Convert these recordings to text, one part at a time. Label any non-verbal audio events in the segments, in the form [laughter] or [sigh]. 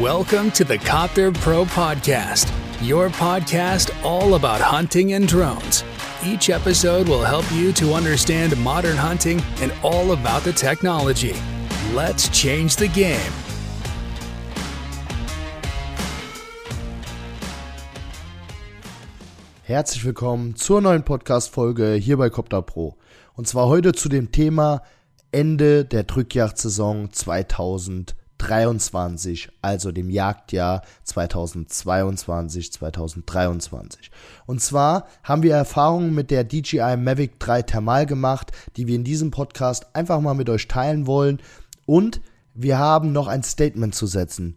Welcome to the Copter Pro Podcast, your podcast all about hunting and drones. Each episode will help you to understand modern hunting and all about the technology. Let's change the game. Herzlich willkommen zur neuen Podcast-Folge hier bei Copter Pro. Und zwar heute zu dem Thema Ende der Drückjagdsaison 2020. 2023, also dem Jagdjahr 2022, 2023. Und zwar haben wir Erfahrungen mit der DJI Mavic 3 Thermal gemacht, die wir in diesem Podcast einfach mal mit euch teilen wollen. Und wir haben noch ein Statement zu setzen.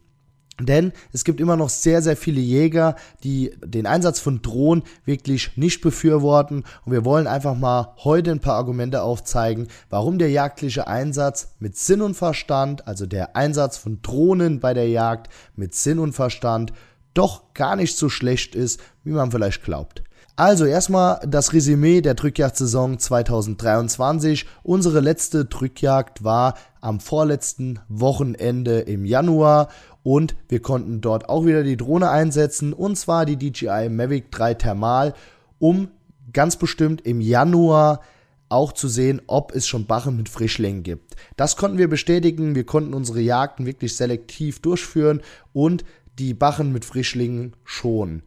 Denn es gibt immer noch sehr, sehr viele Jäger, die den Einsatz von Drohnen wirklich nicht befürworten. Und wir wollen einfach mal heute ein paar Argumente aufzeigen, warum der jagdliche Einsatz mit Sinn und Verstand, also der Einsatz von Drohnen bei der Jagd mit Sinn und Verstand, doch gar nicht so schlecht ist, wie man vielleicht glaubt. Also erstmal das Resümee der Drückjagdsaison 2023. Unsere letzte Drückjagd war am vorletzten Wochenende im Januar und wir konnten dort auch wieder die Drohne einsetzen und zwar die DJI Mavic 3 Thermal, um ganz bestimmt im Januar auch zu sehen, ob es schon Bachen mit Frischlingen gibt. Das konnten wir bestätigen. Wir konnten unsere Jagden wirklich selektiv durchführen und die Bachen mit Frischlingen schonen.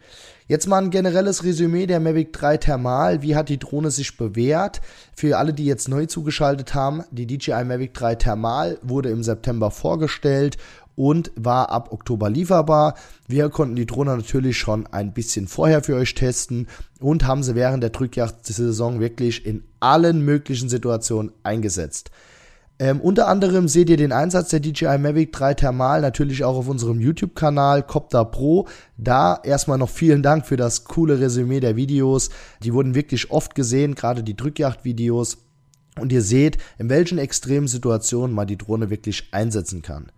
Jetzt mal ein generelles Resümee der Mavic 3 Thermal. Wie hat die Drohne sich bewährt? Für alle, die jetzt neu zugeschaltet haben, die DJI Mavic 3 Thermal wurde im September vorgestellt und war ab Oktober lieferbar. Wir konnten die Drohne natürlich schon ein bisschen vorher für euch testen und haben sie während der Drückjagd-Saison wirklich in allen möglichen Situationen eingesetzt. Ähm, unter anderem seht ihr den Einsatz der DJI Mavic 3 Thermal natürlich auch auf unserem YouTube-Kanal Copter Pro. Da erstmal noch vielen Dank für das coole Resümee der Videos. Die wurden wirklich oft gesehen, gerade die Drückjagd-Videos. Und ihr seht, in welchen extremen Situationen man die Drohne wirklich einsetzen kann.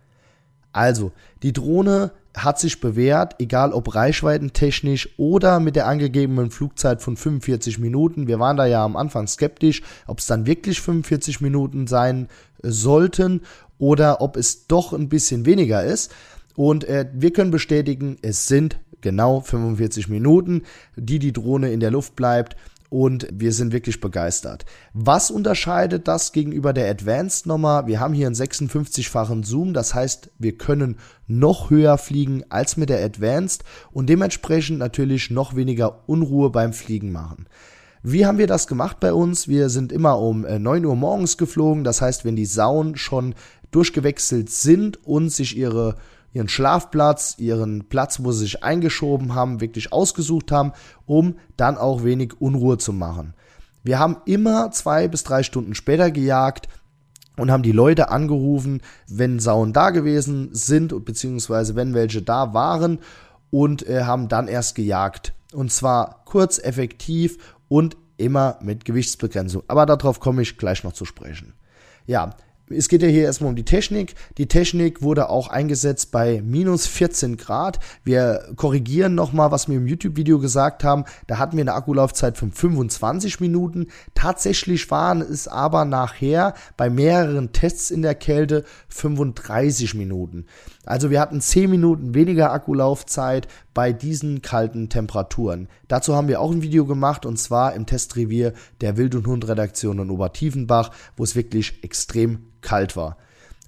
Also, die Drohne hat sich bewährt, egal ob reichweitentechnisch oder mit der angegebenen Flugzeit von 45 Minuten. Wir waren da ja am Anfang skeptisch, ob es dann wirklich 45 Minuten sein äh, sollten oder ob es doch ein bisschen weniger ist. Und äh, wir können bestätigen, es sind genau 45 Minuten, die die Drohne in der Luft bleibt und wir sind wirklich begeistert. Was unterscheidet das gegenüber der Advanced Nummer? Wir haben hier einen 56-fachen Zoom, das heißt, wir können noch höher fliegen als mit der Advanced und dementsprechend natürlich noch weniger Unruhe beim Fliegen machen. Wie haben wir das gemacht bei uns? Wir sind immer um 9 äh, Uhr morgens geflogen, das heißt, wenn die Sauen schon durchgewechselt sind und sich ihre ihren Schlafplatz, ihren Platz, wo sie sich eingeschoben haben, wirklich ausgesucht haben, um dann auch wenig Unruhe zu machen. Wir haben immer zwei bis drei Stunden später gejagt und haben die Leute angerufen, wenn Sauen da gewesen sind, beziehungsweise wenn welche da waren und äh, haben dann erst gejagt. Und zwar kurz, effektiv und immer mit Gewichtsbegrenzung. Aber darauf komme ich gleich noch zu sprechen. Ja, es geht ja hier erstmal um die Technik. Die Technik wurde auch eingesetzt bei minus 14 Grad. Wir korrigieren nochmal, was wir im YouTube-Video gesagt haben. Da hatten wir eine Akkulaufzeit von 25 Minuten. Tatsächlich waren es aber nachher bei mehreren Tests in der Kälte 35 Minuten. Also wir hatten 10 Minuten weniger Akkulaufzeit bei diesen kalten Temperaturen. Dazu haben wir auch ein Video gemacht und zwar im Testrevier der Wild und Hund Redaktion in Obertiefenbach, wo es wirklich extrem kalt war.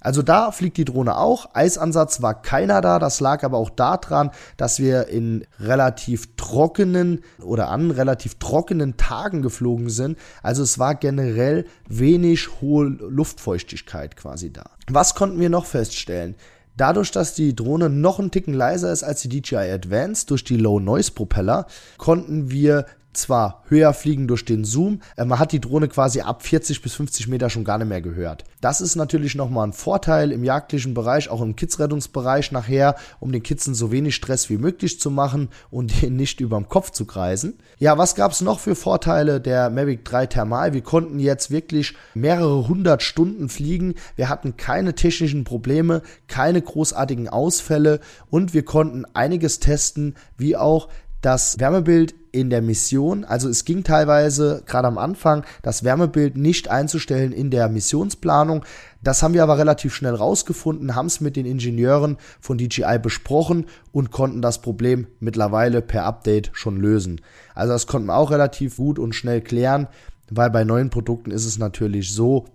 Also da fliegt die Drohne auch. Eisansatz war keiner da. Das lag aber auch daran, dass wir in relativ trockenen oder an relativ trockenen Tagen geflogen sind. Also es war generell wenig hohe Luftfeuchtigkeit quasi da. Was konnten wir noch feststellen? Dadurch, dass die Drohne noch einen Ticken leiser ist als die DJI Advance durch die Low Noise Propeller, konnten wir zwar höher fliegen durch den Zoom, äh, man hat die Drohne quasi ab 40 bis 50 Meter schon gar nicht mehr gehört. Das ist natürlich nochmal ein Vorteil im jagdlichen Bereich, auch im Kidsrettungsbereich nachher, um den Kidsen so wenig Stress wie möglich zu machen und [laughs] den nicht überm Kopf zu kreisen. Ja, was gab es noch für Vorteile der Mavic 3 Thermal? Wir konnten jetzt wirklich mehrere hundert Stunden fliegen. Wir hatten keine technischen Probleme, keine großartigen Ausfälle und wir konnten einiges testen, wie auch das Wärmebild in der Mission. Also es ging teilweise gerade am Anfang, das Wärmebild nicht einzustellen in der Missionsplanung. Das haben wir aber relativ schnell rausgefunden, haben es mit den Ingenieuren von DJI besprochen und konnten das Problem mittlerweile per Update schon lösen. Also das konnten wir auch relativ gut und schnell klären, weil bei neuen Produkten ist es natürlich so,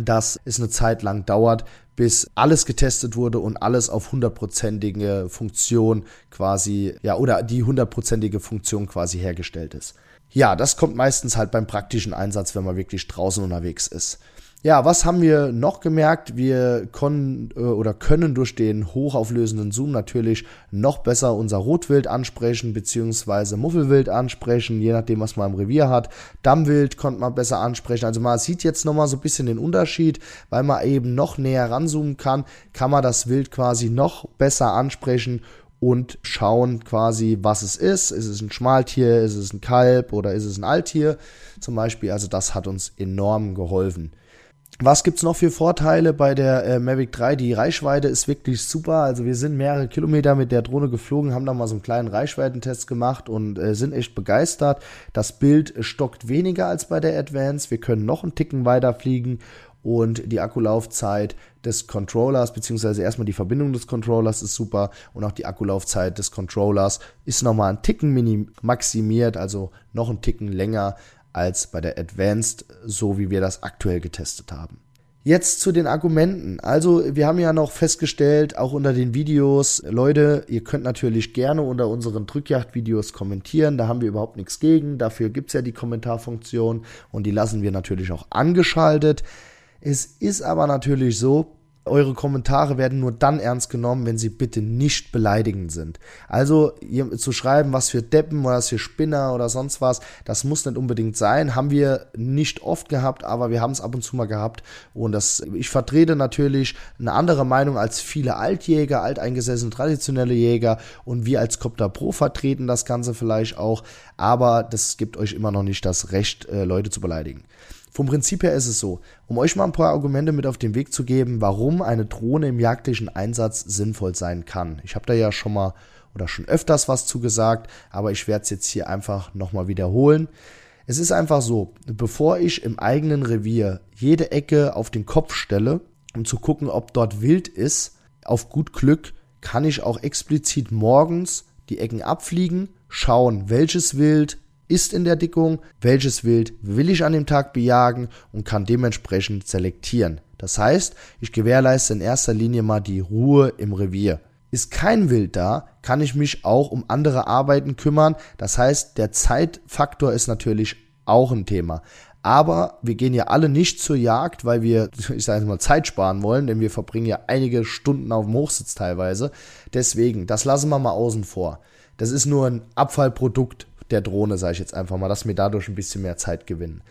dass es eine Zeit lang dauert, bis alles getestet wurde und alles auf hundertprozentige Funktion quasi, ja, oder die hundertprozentige Funktion quasi hergestellt ist. Ja, das kommt meistens halt beim praktischen Einsatz, wenn man wirklich draußen unterwegs ist. Ja, was haben wir noch gemerkt? Wir können äh, oder können durch den hochauflösenden Zoom natürlich noch besser unser Rotwild ansprechen, beziehungsweise Muffelwild ansprechen, je nachdem, was man im Revier hat. Dammwild konnte man besser ansprechen. Also man sieht jetzt nochmal so ein bisschen den Unterschied, weil man eben noch näher ranzoomen kann, kann man das Wild quasi noch besser ansprechen und schauen quasi, was es ist. Ist es ein Schmaltier, ist es ein Kalb oder ist es ein Alttier zum Beispiel. Also das hat uns enorm geholfen. Was gibt's noch für Vorteile bei der äh, Mavic 3? Die Reichweite ist wirklich super. Also wir sind mehrere Kilometer mit der Drohne geflogen, haben da mal so einen kleinen Reichweitentest gemacht und äh, sind echt begeistert. Das Bild stockt weniger als bei der Advance. Wir können noch einen Ticken weiter fliegen und die Akkulaufzeit des Controllers, beziehungsweise erstmal die Verbindung des Controllers ist super und auch die Akkulaufzeit des Controllers ist nochmal ein Ticken maximiert, also noch ein Ticken länger als bei der Advanced, so wie wir das aktuell getestet haben. Jetzt zu den Argumenten. Also, wir haben ja noch festgestellt, auch unter den Videos, Leute, ihr könnt natürlich gerne unter unseren Drückjagd-Videos kommentieren. Da haben wir überhaupt nichts gegen. Dafür gibt es ja die Kommentarfunktion und die lassen wir natürlich auch angeschaltet. Es ist aber natürlich so, eure Kommentare werden nur dann ernst genommen, wenn sie bitte nicht beleidigend sind. Also zu schreiben, was für Deppen oder was für Spinner oder sonst was, das muss nicht unbedingt sein. Haben wir nicht oft gehabt, aber wir haben es ab und zu mal gehabt. Und das, ich vertrete natürlich eine andere Meinung als viele Altjäger, alteingesessene traditionelle Jäger und wir als Copter Pro vertreten das Ganze vielleicht auch. Aber das gibt euch immer noch nicht das Recht, äh, Leute zu beleidigen. Vom Prinzip her ist es so, um euch mal ein paar Argumente mit auf den Weg zu geben, warum eine Drohne im jagdlichen Einsatz sinnvoll sein kann. Ich habe da ja schon mal oder schon öfters was zu gesagt, aber ich werde es jetzt hier einfach nochmal wiederholen. Es ist einfach so, bevor ich im eigenen Revier jede Ecke auf den Kopf stelle, um zu gucken, ob dort wild ist, auf gut Glück kann ich auch explizit morgens die Ecken abfliegen, schauen, welches Wild, ist in der Dickung, welches Wild will ich an dem Tag bejagen und kann dementsprechend selektieren. Das heißt, ich gewährleiste in erster Linie mal die Ruhe im Revier. Ist kein Wild da, kann ich mich auch um andere Arbeiten kümmern. Das heißt, der Zeitfaktor ist natürlich auch ein Thema. Aber wir gehen ja alle nicht zur Jagd, weil wir, [laughs] ich sage mal, Zeit sparen wollen, denn wir verbringen ja einige Stunden auf dem Hochsitz teilweise. Deswegen, das lassen wir mal außen vor. Das ist nur ein Abfallprodukt der Drohne, sage ich jetzt einfach mal, dass wir dadurch ein bisschen mehr Zeit gewinnen.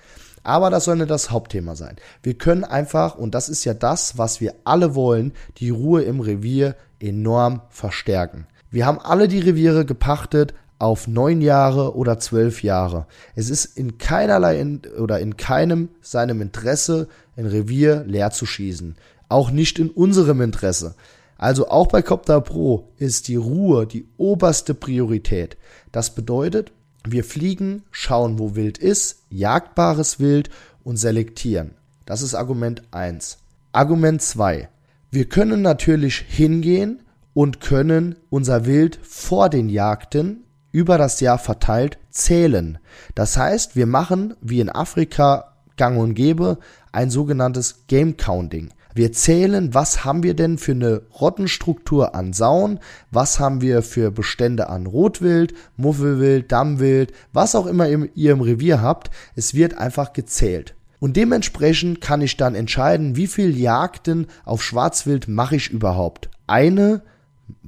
Aber das soll nicht das Hauptthema sein. Wir können einfach, und das ist ja das, was wir alle wollen, die Ruhe im Revier enorm verstärken. Wir haben alle die Reviere gepachtet auf neun Jahre oder zwölf Jahre. Es ist in keinerlei in, oder in keinem seinem Interesse, ein Revier leer zu schießen. Auch nicht in unserem Interesse. Also auch bei Copter Pro ist die Ruhe die oberste Priorität. Das bedeutet, wir fliegen, schauen, wo Wild ist, jagdbares Wild und selektieren. Das ist Argument 1. Argument 2. Wir können natürlich hingehen und können unser Wild vor den Jagden über das Jahr verteilt zählen. Das heißt, wir machen wie in Afrika gang und gäbe ein sogenanntes Game Counting. Wir zählen, was haben wir denn für eine Rottenstruktur an Sauen, was haben wir für Bestände an Rotwild, Muffelwild, Dammwild, was auch immer ihr im Revier habt. Es wird einfach gezählt. Und dementsprechend kann ich dann entscheiden, wie viel Jagden auf Schwarzwild mache ich überhaupt. Eine,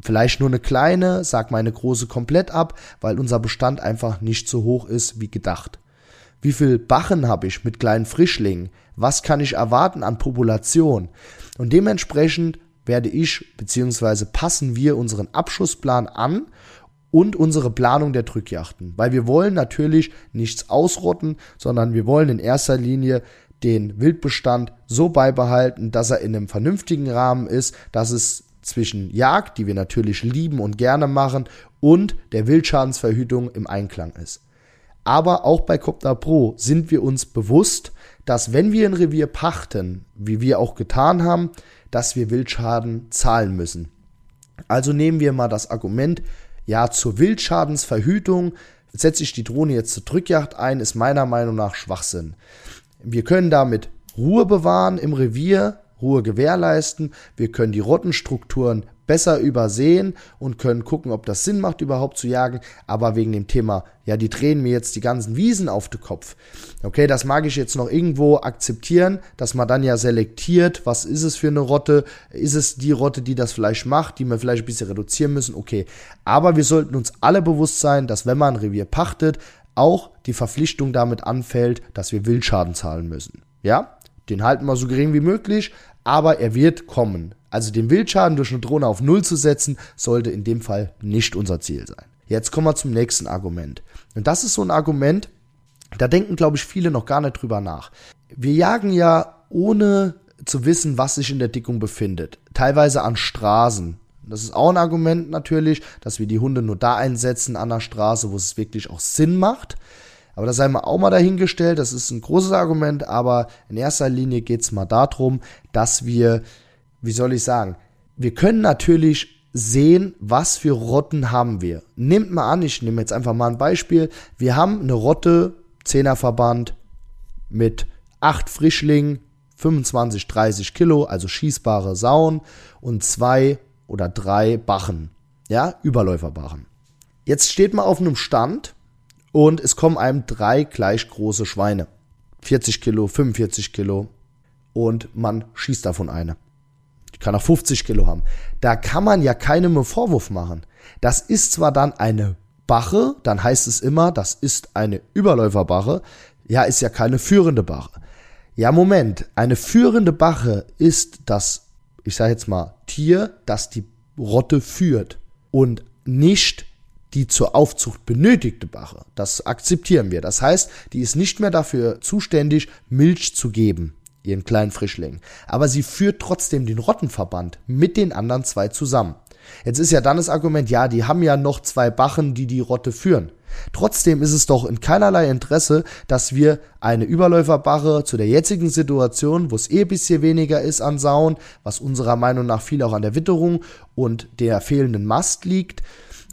vielleicht nur eine kleine, sag meine große komplett ab, weil unser Bestand einfach nicht so hoch ist wie gedacht. Wie viel Bachen habe ich mit kleinen Frischlingen? Was kann ich erwarten an Population? Und dementsprechend werde ich bzw. passen wir unseren Abschussplan an und unsere Planung der Drückjachten, weil wir wollen natürlich nichts ausrotten, sondern wir wollen in erster Linie den Wildbestand so beibehalten, dass er in einem vernünftigen Rahmen ist, dass es zwischen Jagd, die wir natürlich lieben und gerne machen, und der Wildschadensverhütung im Einklang ist. Aber auch bei Copter Pro sind wir uns bewusst, dass wenn wir ein Revier pachten, wie wir auch getan haben, dass wir Wildschaden zahlen müssen. Also nehmen wir mal das Argument, ja, zur Wildschadensverhütung setze ich die Drohne jetzt zur Drückjagd ein, ist meiner Meinung nach Schwachsinn. Wir können damit Ruhe bewahren im Revier, Ruhe gewährleisten, wir können die Rottenstrukturen besser übersehen und können gucken, ob das Sinn macht, überhaupt zu jagen. Aber wegen dem Thema, ja, die drehen mir jetzt die ganzen Wiesen auf den Kopf. Okay, das mag ich jetzt noch irgendwo akzeptieren, dass man dann ja selektiert, was ist es für eine Rotte? Ist es die Rotte, die das vielleicht macht, die wir vielleicht ein bisschen reduzieren müssen? Okay. Aber wir sollten uns alle bewusst sein, dass wenn man ein Revier pachtet, auch die Verpflichtung damit anfällt, dass wir Wildschaden zahlen müssen. Ja? Den halten wir so gering wie möglich, aber er wird kommen. Also den Wildschaden durch eine Drohne auf Null zu setzen, sollte in dem Fall nicht unser Ziel sein. Jetzt kommen wir zum nächsten Argument. Und das ist so ein Argument, da denken, glaube ich, viele noch gar nicht drüber nach. Wir jagen ja ohne zu wissen, was sich in der Dickung befindet. Teilweise an Straßen. Das ist auch ein Argument natürlich, dass wir die Hunde nur da einsetzen an der Straße, wo es wirklich auch Sinn macht. Aber das sei mal auch mal dahingestellt. Das ist ein großes Argument, aber in erster Linie geht es mal darum, dass wir wie soll ich sagen, wir können natürlich sehen, was für Rotten haben wir. Nehmt mal an, ich nehme jetzt einfach mal ein Beispiel. Wir haben eine Rotte, Zehnerverband mit acht Frischlingen, 25, 30 Kilo, also schießbare Sauen und zwei oder drei Bachen, ja, Überläuferbachen. Jetzt steht man auf einem Stand und es kommen einem drei gleich große Schweine. 40 Kilo, 45 Kilo und man schießt davon eine. Kann auch 50 Kilo haben. Da kann man ja keinem Vorwurf machen. Das ist zwar dann eine Bache, dann heißt es immer, das ist eine Überläuferbache. Ja, ist ja keine führende Bache. Ja, Moment. Eine führende Bache ist das, ich sage jetzt mal, Tier, das die Rotte führt und nicht die zur Aufzucht benötigte Bache. Das akzeptieren wir. Das heißt, die ist nicht mehr dafür zuständig, Milch zu geben ihren kleinen Frischling. Aber sie führt trotzdem den Rottenverband mit den anderen zwei zusammen. Jetzt ist ja dann das Argument, ja, die haben ja noch zwei Bachen, die die Rotte führen. Trotzdem ist es doch in keinerlei Interesse, dass wir eine Überläuferbache zu der jetzigen Situation, wo es eh bisschen weniger ist an Sauen, was unserer Meinung nach viel auch an der Witterung und der fehlenden Mast liegt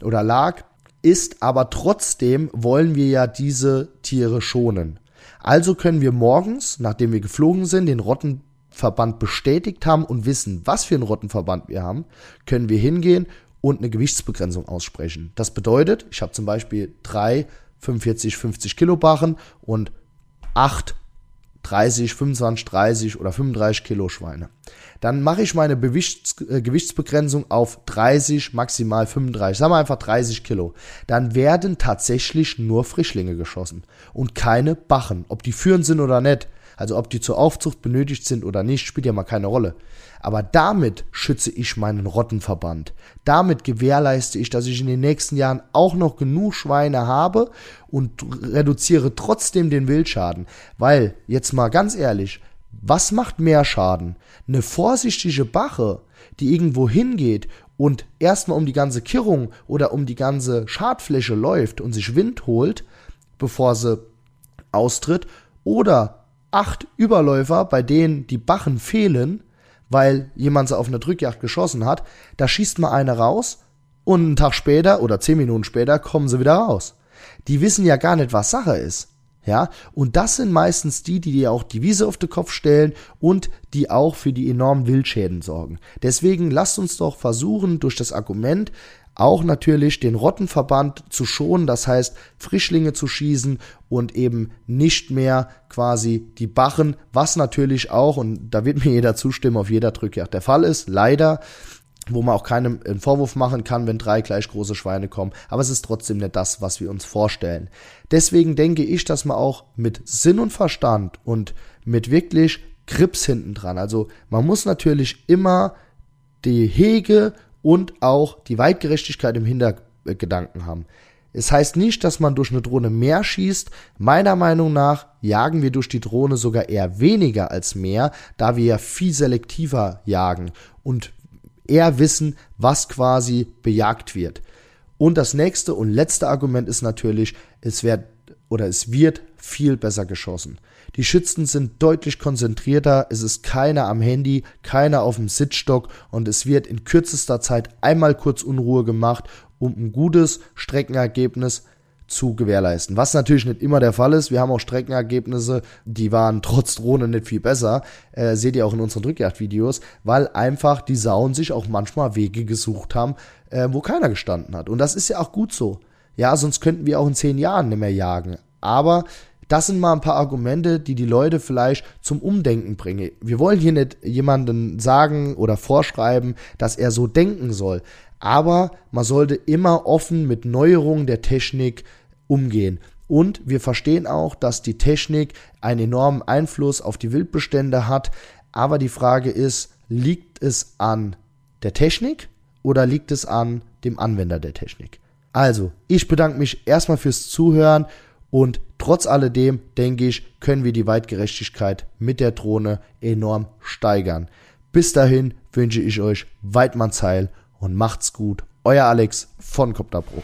oder lag, ist aber trotzdem wollen wir ja diese Tiere schonen. Also können wir morgens, nachdem wir geflogen sind, den Rottenverband bestätigt haben und wissen, was für einen Rottenverband wir haben, können wir hingehen und eine Gewichtsbegrenzung aussprechen. Das bedeutet, ich habe zum Beispiel drei 45, 50 Kilo Barren und acht 30, 25, 30 oder 35 Kilo Schweine. Dann mache ich meine Bewichts äh, Gewichtsbegrenzung auf 30, maximal 35, sagen wir einfach 30 Kilo. Dann werden tatsächlich nur Frischlinge geschossen und keine Bachen. Ob die führend sind oder nicht, also ob die zur Aufzucht benötigt sind oder nicht, spielt ja mal keine Rolle. Aber damit schütze ich meinen Rottenverband. Damit gewährleiste ich, dass ich in den nächsten Jahren auch noch genug Schweine habe und reduziere trotzdem den Wildschaden. Weil, jetzt mal ganz ehrlich, was macht mehr Schaden? Eine vorsichtige Bache, die irgendwo hingeht und erstmal um die ganze Kirrung oder um die ganze Schadfläche läuft und sich Wind holt, bevor sie austritt, oder acht Überläufer, bei denen die Bachen fehlen, weil jemand sie auf eine Drückjagd geschossen hat, da schießt mal eine raus und einen Tag später oder zehn Minuten später kommen sie wieder raus. Die wissen ja gar nicht, was Sache ist. Ja, und das sind meistens die, die dir auch die Wiese auf den Kopf stellen und die auch für die enormen Wildschäden sorgen. Deswegen lasst uns doch versuchen, durch das Argument auch natürlich den Rottenverband zu schonen, das heißt Frischlinge zu schießen und eben nicht mehr quasi die Bachen, was natürlich auch, und da wird mir jeder zustimmen, auf jeder Drückjagd der Fall ist, leider, wo man auch keinem einen Vorwurf machen kann, wenn drei gleich große Schweine kommen, aber es ist trotzdem nicht das, was wir uns vorstellen. Deswegen denke ich, dass man auch mit Sinn und Verstand und mit wirklich Grips hinten dran, also man muss natürlich immer die Hege und auch die Weitgerechtigkeit im Hintergedanken haben. Es heißt nicht, dass man durch eine Drohne mehr schießt. Meiner Meinung nach jagen wir durch die Drohne sogar eher weniger als mehr, da wir ja viel selektiver jagen und eher wissen, was quasi bejagt wird. Und das nächste und letzte Argument ist natürlich, es wird oder es wird viel besser geschossen. Die Schützen sind deutlich konzentrierter, es ist keiner am Handy, keiner auf dem Sitzstock und es wird in kürzester Zeit einmal kurz Unruhe gemacht, um ein gutes Streckenergebnis zu gewährleisten. Was natürlich nicht immer der Fall ist. Wir haben auch Streckenergebnisse, die waren trotz Drohne nicht viel besser. Äh, seht ihr auch in unseren Drückjagdvideos, weil einfach die Sauen sich auch manchmal Wege gesucht haben, äh, wo keiner gestanden hat. Und das ist ja auch gut so. Ja, sonst könnten wir auch in zehn Jahren nicht mehr jagen. Aber das sind mal ein paar Argumente, die die Leute vielleicht zum Umdenken bringen. Wir wollen hier nicht jemanden sagen oder vorschreiben, dass er so denken soll. Aber man sollte immer offen mit Neuerungen der Technik umgehen. Und wir verstehen auch, dass die Technik einen enormen Einfluss auf die Wildbestände hat. Aber die Frage ist, liegt es an der Technik oder liegt es an dem Anwender der Technik? Also, ich bedanke mich erstmal fürs Zuhören und trotz alledem, denke ich, können wir die Weitgerechtigkeit mit der Drohne enorm steigern. Bis dahin wünsche ich euch Weidmannsheil und macht's gut. Euer Alex von Copter Pro.